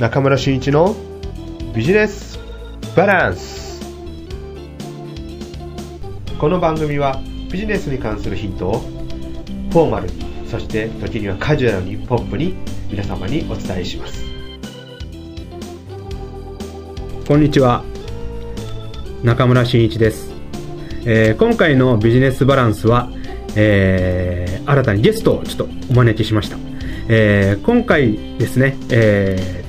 中村俊一のビジネスバランス。この番組はビジネスに関するヒントをフォーマルにそして時にはカジュアルにポップに皆様にお伝えします。こんにちは。中村真一です、えー、今回のビジネスバランスは、えー、新たにゲストをちょっとお招きしました、えー、今回ですね、えー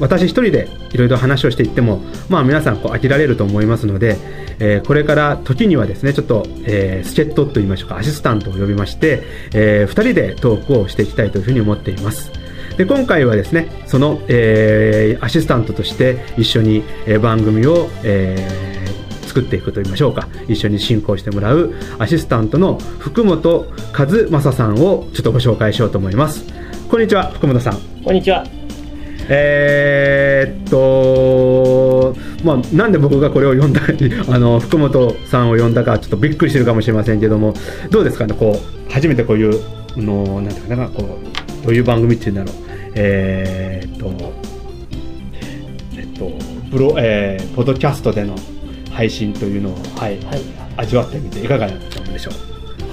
私一人でいろいろ話をしていっても、まあ、皆さんこう飽きられると思いますので、えー、これから時にはですねちょっと、えー、助っ人といいましょうかアシスタントを呼びまして、えー、2人でトークをしていきたいというふうに思っています。で今回はですねその、えー、アシスタントとして一緒に、え、番組を、えー作っていくといいましょうか。一緒に進行してもらうアシスタントの福本和正さんをちょっとご紹介しようと思います。こんにちは福本さん。こんにちは。えー、っと、まあ、なんで僕がこれを読んだあの福本さんを呼んだか ちょっとびっくりしてるかもしれませんけどもどうですかねこう初めてこういうのなんていうかなこうどういう番組っていうんだろうえー、っとえっとブロ、えー、ポッドキャストでの配信というのを、はい、はい、味わってみていかがだったんでしょう。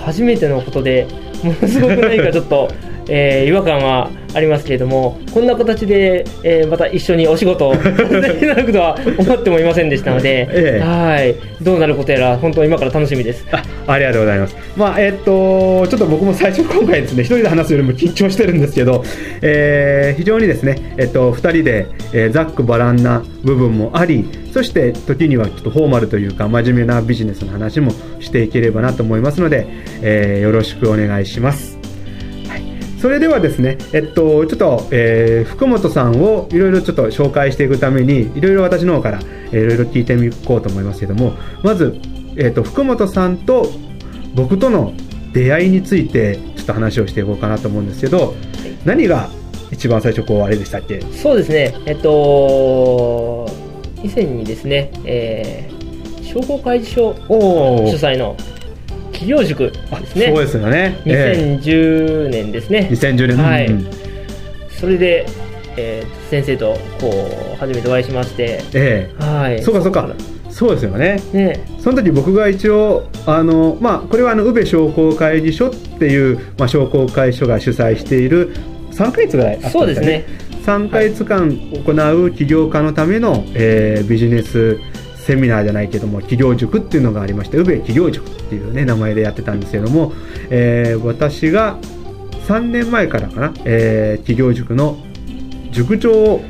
初めてのことでものすごく何かちょっとえー、違和感はありますけれどもこんな形で、えー、また一緒にお仕事をさせていただくとは思ってもいませんでしたので、ええ、はい。どうなることやら本当今から楽しみです。あありがとうございます。まあえー、っとちょっと僕も最初今回ですね一人で話すよりも緊張してるんですけど、えー、非常にですねえっと二人で、えー、ざっくばらんな部分もありそして時にはちょっとフォーマルというか真面目なビジネスの話もしていければなと思いますので、えー、よろしくお願いしますそれではですね、えっと、ちょっと、えー、福本さんをいろいろちょっと紹介していくために、いろいろ私の方からいろいろ聞いてみこうと思いますけども、まず、えっと、福本さんと僕との出会いについて、ちょっと話をしていこうかなと思うんですけど、何が一番最初、こう、あれでしたっけ？そうですね、えっと、以前にですね、えー、商工会議所主催の企業塾ですね。そうですよね。2010年ですね。2010年。はい。それで、えー、先生とこう初めてお会いしまして、ええ、はい。そうかそうか。そうですよね。ね。その時僕が一応あのまあこれはあの宇部商工会議所っていうまあ商工会所が主催している3か月ぐらいあったんね。そうですね。3か月間行う起業家のための、えー、ビジネスセミナーじゃないけども企業塾っていうのがありまして宇部企業塾っていうね名前でやってたんですけども、えー、私が3年前からかな、えー、企業塾の塾長を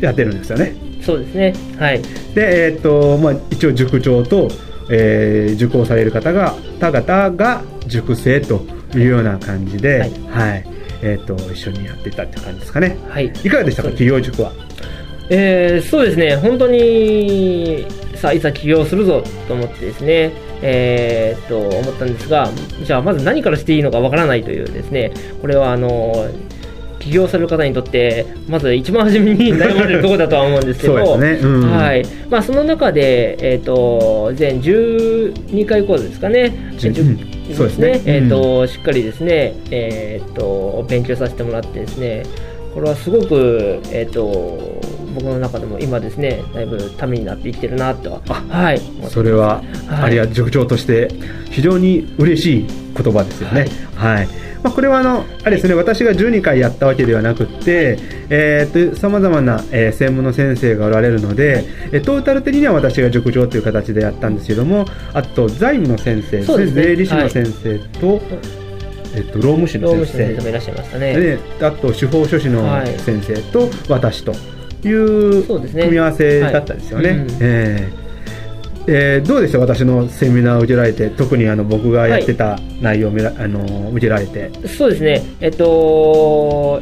やってるんですよね。はい、そうですね。はい。で、えー、っとまあ、一応塾長と、えー、受講される方が方々が塾生というような感じで、はい、はい、えー、っと一緒にやっていたって感じですかね。はい、いかがでしたか企業塾は？えー、そうですね。本当にさあいざ起業するぞと思ってですね、えー、と思ったんですがじゃあまず何からしていいのかわからないというですねこれはあの起業される方にとってまず一番初めに悩まれるところだとは思うんですけど はい。まあ、その中で、えーと、全12回講座ですかね、そうですね、えーとしっかりですね、えーと勉強させてもらってですねこれはすごく、えーと、僕の中でも今ですねだいぶためになって生きてるなとはい、それは、はい、あるいは塾長として非常に嬉しい言葉ですよね。はい、はい。まあ、これはあのあれですね、はい、私が12回やったわけではなくてさまざまな、えー、専門の先生がおられるので、えトータル的には私が塾長という形でやったんですけどもあと財務の先生、ね、税理士の先生と、えっと、労務士の先生。もいらっしゃいましたね。であと司法書士の先生と私という組み合わせだったですよね。ええー、どうでした？私のセミナーを受けられて特にあの僕がやってた内容を、はい、あの受けられて。そうですね。えっと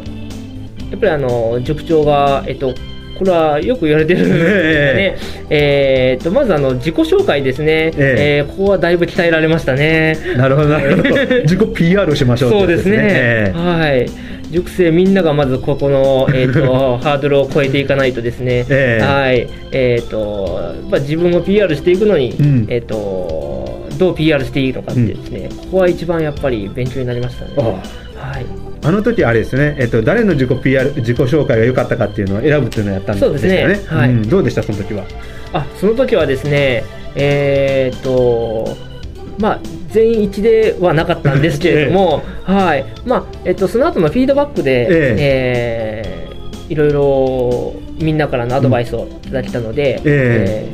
やっぱりあの塾長が、えっと、これはよく言われてる。んですね、えー、とまずあの自己紹介ですね、えー、えー、ここはだいぶ鍛えられましたね。なるほど、なるほど、自己 PR しましょう、そうですね、はい。塾生みんながまずここの、えーと、ハードルを超えていかないとですね、えー、はい。えーとまあ、自分を PR していくのに、うん、えーと、どう PR していいのかってですね、うん、ここは一番やっぱり勉強になりましたね。はいああの時あれですね、えっと、誰の自己 PR 自己紹介が良かったかっていうのを選ぶっていうのをやったんですよね。そうですね。はい。うんどうでしたその時は？あその時はですね、えーっと、まあ、全員一ではなかったんですけれども、はい。まあえっと、その後のフィードバックで、ええ。ーいろいろみんなからのアドバイスをいただけたので、ええ。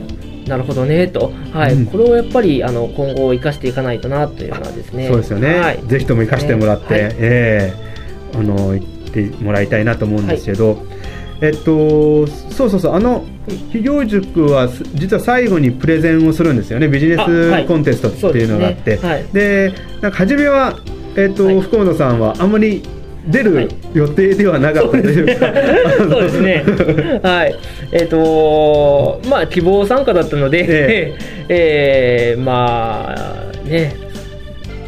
ーなるほどねと、はい。うん。これをやっぱりあの今後生かしていかないとなというのはですね、そうですよね、はい、ぜひとも生かしてもらって、はい。ええあの言ってもらいたいなと思うんですけど、えっと、そうそうそう、あの企業塾はす実は最後にプレゼンをするんですよね、ビジネスコンテストっていうのがあって、そうですね。はい。でなんか初めは、えっとはい。福本さんはあんまり出るはい。予定ではなかったというか、そうですね。はい。えっ、とまあ、希望参加だったので、ええ。ーまあ、ね、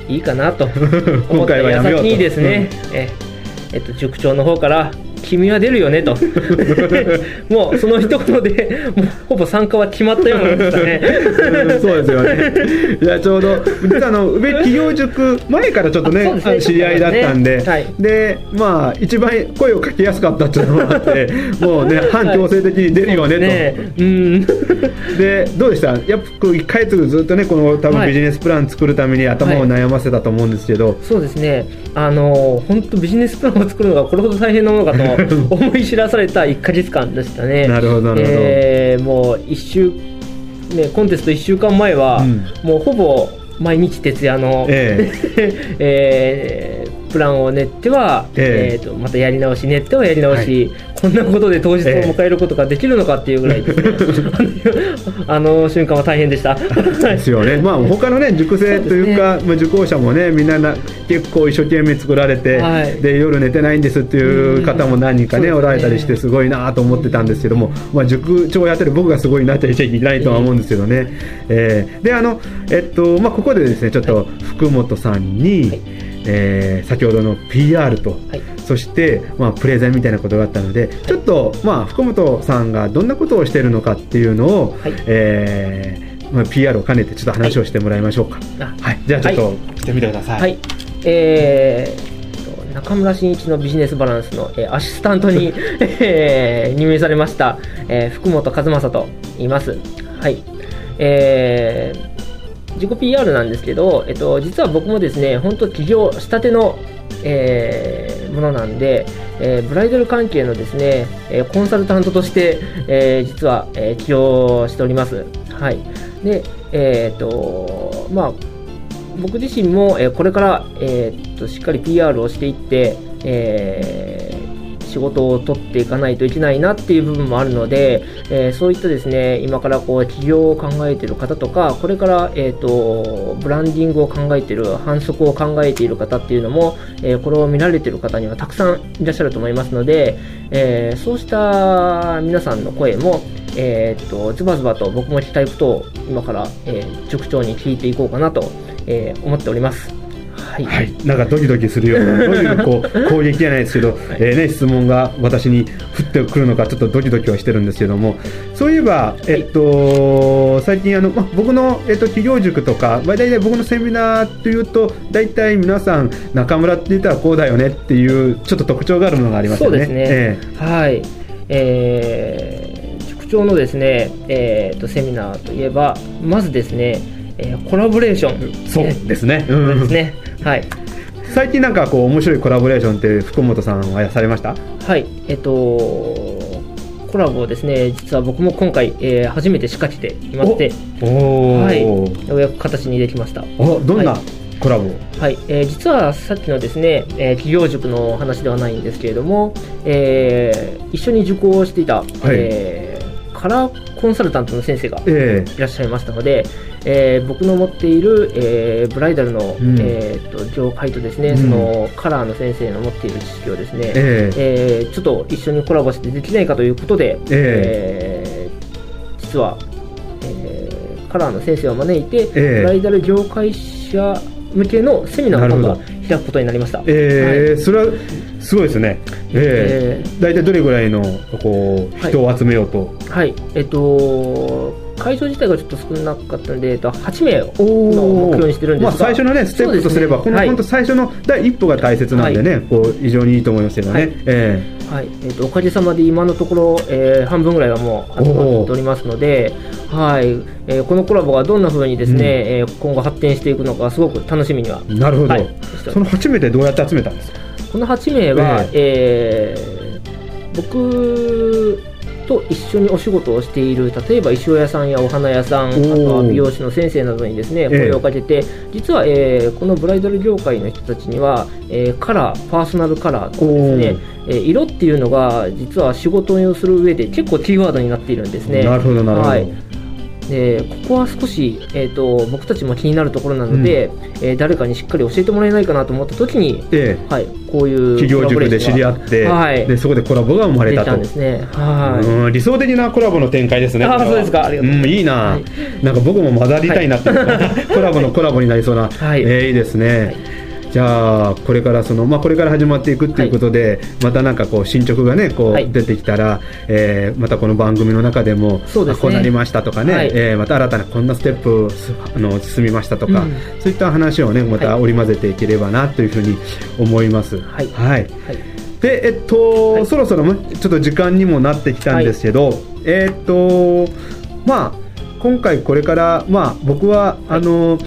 いいかなと思今った回はやめようと。矢先にですね、えっと、塾長の方から、君は出るよねと。もう、その一言で、もう、ほぼ参加は決まったようなんでしたね。うんそうですよね。いやちょうど実はあの宇部企業塾前からちょっとねね知り合いだったんで、ねはいでまあ一番声をかけやすかったっていうのもあって、もうね反強制的に出るよねと。ねうん。でどうでした？やっぱ1ヶ月ずっとねこの多分はいビジネスプラン作るために頭を悩ませたと思うんですけど、そうですね、あの本当、ビジネスプランを作るのがこれほど大変なものかと思い知らされた1か月間でしたね。なるほどなるほど。えーもう一週、ね、コンテスト1週間前は、うん。もうほぼ毎日徹夜の、え。えープランを練っては、ええ。えーとまたやり直し、練ってはやり直し、こんなことで当日を迎えることができるのかっていうぐらいで すね、あの瞬間は大変でした。ですよね、まあ他のね塾生というか、まあ、受講者もねみんなな結構一生懸命作られて、はい。で夜寝てないんですっていう方も何人かね、うん。おられたりしてすごいなと思ってたんですけども、まあ、塾長やってる僕がすごいなっちゃいけないとは思うんですけどね、えーであのえっとまあここでですねちょっと福本さんに、はいえー先ほどの PR と、はいそして、まあ、プレゼンみたいなことがあったので、ちょっと、まあ、福本さんがどんなことをしているのかっていうのを、はいえーまあ、PR を兼ねてちょっと話をしてもらいましょうか。あはい、じゃあちょっはとしてみてください。はい、えーと中村真一のビジネスバランスの、えーアシスタントに、えー任命されました、えー福本和正と言います。はい。えー自己 PR なんですけど、えっと、実は僕もですね、本当起業したての、えーものなんで、えーブライダル関係のですね、えーコンサルタントとして、えー実は、えー起業しております。はい。で、えっ、と、まあ、僕自身も、えーこれから、えーっとしっかり PR をしていって、えー仕事を取っていかないといけないなっていう部分もあるので、えーそういったですね今からこう起業を考えている方とかこれから、えーっとブランディングを考えている反則を考えている方っていうのも、えーこれを見られている方にはたくさんいらっしゃると思いますので、えーそうした皆さんの声も、えーっとズバズバと僕も聞きたいことを今から、えー塾長に聞いていこうかなと、えー思っております。はい、はい、なんかドキドキするような、どういうこう 攻撃じゃないですけど、えーね、質問が私に降ってくるのか、ちょっとドキドキはしてるんですけども、そういえば、えっと、最近あの、ま、僕の、えっと、企業塾とか、まあ、大体僕のセミナーというと、大体皆さん、中村って言ったらこうだよねっていう、ちょっと特徴があるものがありますよね。そうですね、えはい、えー塾長のですね、えーとセミナーといえば、まずですね、えーコラボレーション、えそうですね。う んですね、はい、最近なんかこう面白いコラボレーションって福本さんはされました？はい、えっ、と、コラボをですね、実は僕も今回、えー初めて仕掛けていまして、おおはい、ようやく形にできました。おどんなはい。コラボ、はい、えー実はさっきのですね、えー企業塾の話ではないんですけれども、えー一緒に受講していた、えーカラーコンサルタントの先生がえいらっしゃいましたので、えー僕の持っている、えーブライダルの、うん。えーと業界とですね、うん。そのカラーの先生の持っている知識をですね、ええ。えーちょっと一緒にコラボしてできないかということで、ええ。ー実は、えーカラーの先生を招いて、ええ。ブライダル業界者向けのセミナーを今度は開くことになりました。えーそれはすごいですね。ええー、大体どれぐらいのこうはい人を集めようと？はい、えっと、カ会場自体がちょっと少なかったんで、えっと、8名を目ー標にしてるんですが、まあ、最初のね、ステップとすれば、この本当最初の第一歩が大切なんでね、こう非常にいいと思いますけどね。はい。えはい。えっとおかげさまで今のところ、えー半分ぐらいはもう集まっておりますので、はい。えーこのコラボがどんな風にですね、えー今後発展していくのか、すごく楽しみには。えなるほど、はい。その8名でどうやって集めたんですか？この8名は、えー僕と一緒にお仕事をしている例えば衣装屋さんやお花屋さんあー。とは美容師の先生などにですねえ声をかけて、実は、えーこのブライダル業界の人たちには、えーカラーパーソナルカラーとかですね、えー色っていうのが実は仕事をする上で結構キーワードになっているんですね。なるほどなるほど、はいでここは少し、えー、と僕たちも気になるところなので、えー誰かにしっかり教えてもらえないかなと思った時に、ええ。はい、こういう企業塾で知り合って、はい。でそこでコラボが生まれ出たと。たんですね。はい。うん理想的なコラボの展開ですね。あーそうですか。ありがとういます。ん、いいな、はい。なんか僕も混ざりたいなって、コラボのコラボになりそうな、はい。えーいいですね。じゃあこれからそのまあこれから始まっていくっていうことで、またなんかこう進捗がねこうはい。出てきたら、えーまたこの番組の中でもそうですね。あこうなりましたとかね、はい。えーまた新たなこんなステップすあの進みましたとか、うん。そういった話をねまたはい織り交ぜていければなというふうに思います。はい。はい。はい。で、えっと、はい。そろそろもちょっと時間にもなってきたんですけど、えっと、まあ、今回これから、まあ、僕は、あの、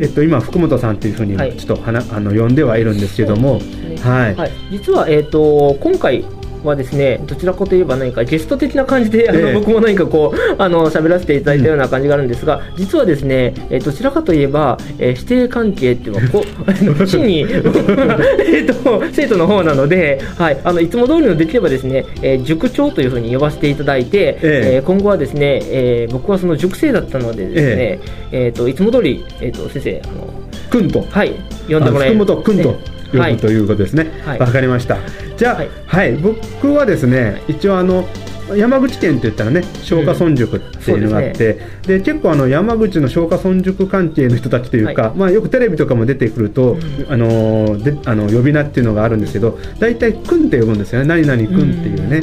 えっと、今、福本さんというふうに、はい。ちょっとはな、あの、呼んではいるんですけども、はい。はい、実は、えー、と今回はですねどちらかといえば何かゲスト的な感じであの、ええ。僕も何かこうあの喋らせていただいたような感じがあるんですが、実はですね、えーどちらかといえば、えー師弟関係っていうのはこの 真に えーと生徒の方なので、はい、あのいつも通りのできればですね、えー塾長というふうに呼ばせていただいて、ええ。えー今後はですね、えー僕はその塾生だったのでですね、えーといつも通り、えー、と先生あのくんと、はい呼んでもらえあ福本くんと。ねはい呼ぶということですね。はい。わ、かりました。じゃあ、はい。はい、僕はですね、一応あの、山口県って言ったらね、松下村塾っていうのがあって、で結構あの山口の松下村塾関係の人たちというか、はい。まあ、よくテレビとかも出てくると、うん。あのであの呼び名っていうのがあるんですけど大体「くん」って呼ぶんですよね。何々くんっていうね、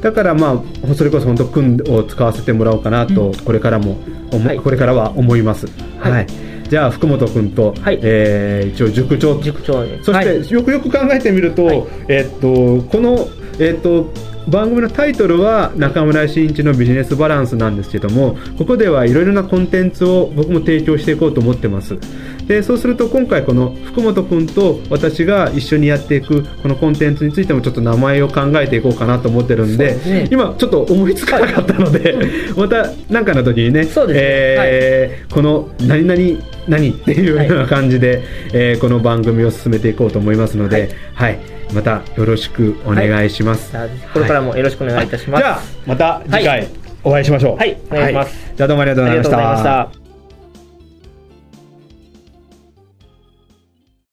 だからまあそれこそ本当くんを使わせてもらおうかなと、これからも思はい。これからは思います。はい、はいじゃあ福本君と、はい。えー一応塾長塾長に。そして、はい。よくよく考えてみると、はい。えっとこの、えっと番組のタイトルは中村真一のビジネスバランスなんですけどもここではいろいろなコンテンツを僕も提供していこうと思ってますでそうすると今回この福本君と私が一緒にやっていくこのコンテンツについてもちょっと名前を考えていこうかなと思ってるんでね。今ちょっと思いつかなかったので また何かの時にねそうですね。えーこの何々何っていうような感じで、えーこの番組を進めていこうと思いますので、はい、またよろしくお願いします。これからもよろしくお願いいたします。じゃあまた次回お会いしましょう。はい。お願いします。じゃあどうもありがとうございまし。た。